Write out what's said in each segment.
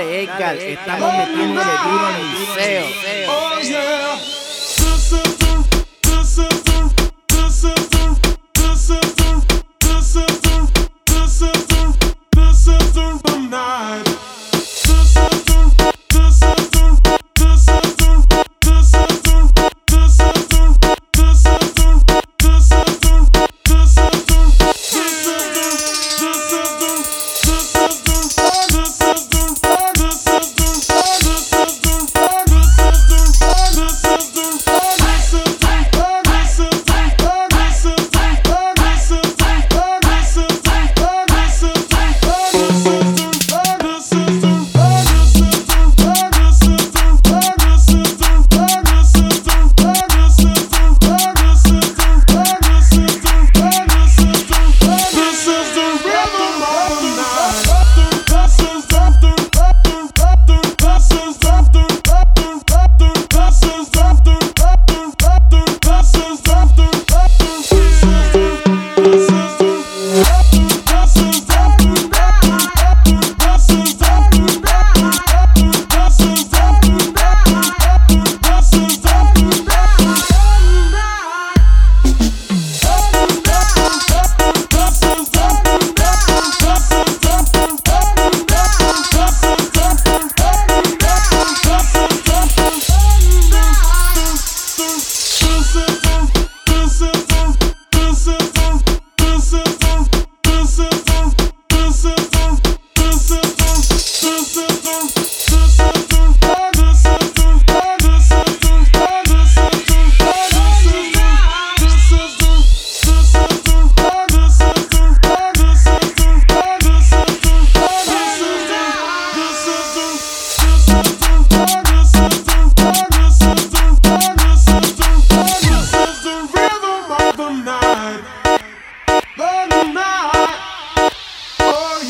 Dale, Edgar, estamos metiéndole duro al liceo.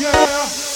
yeah.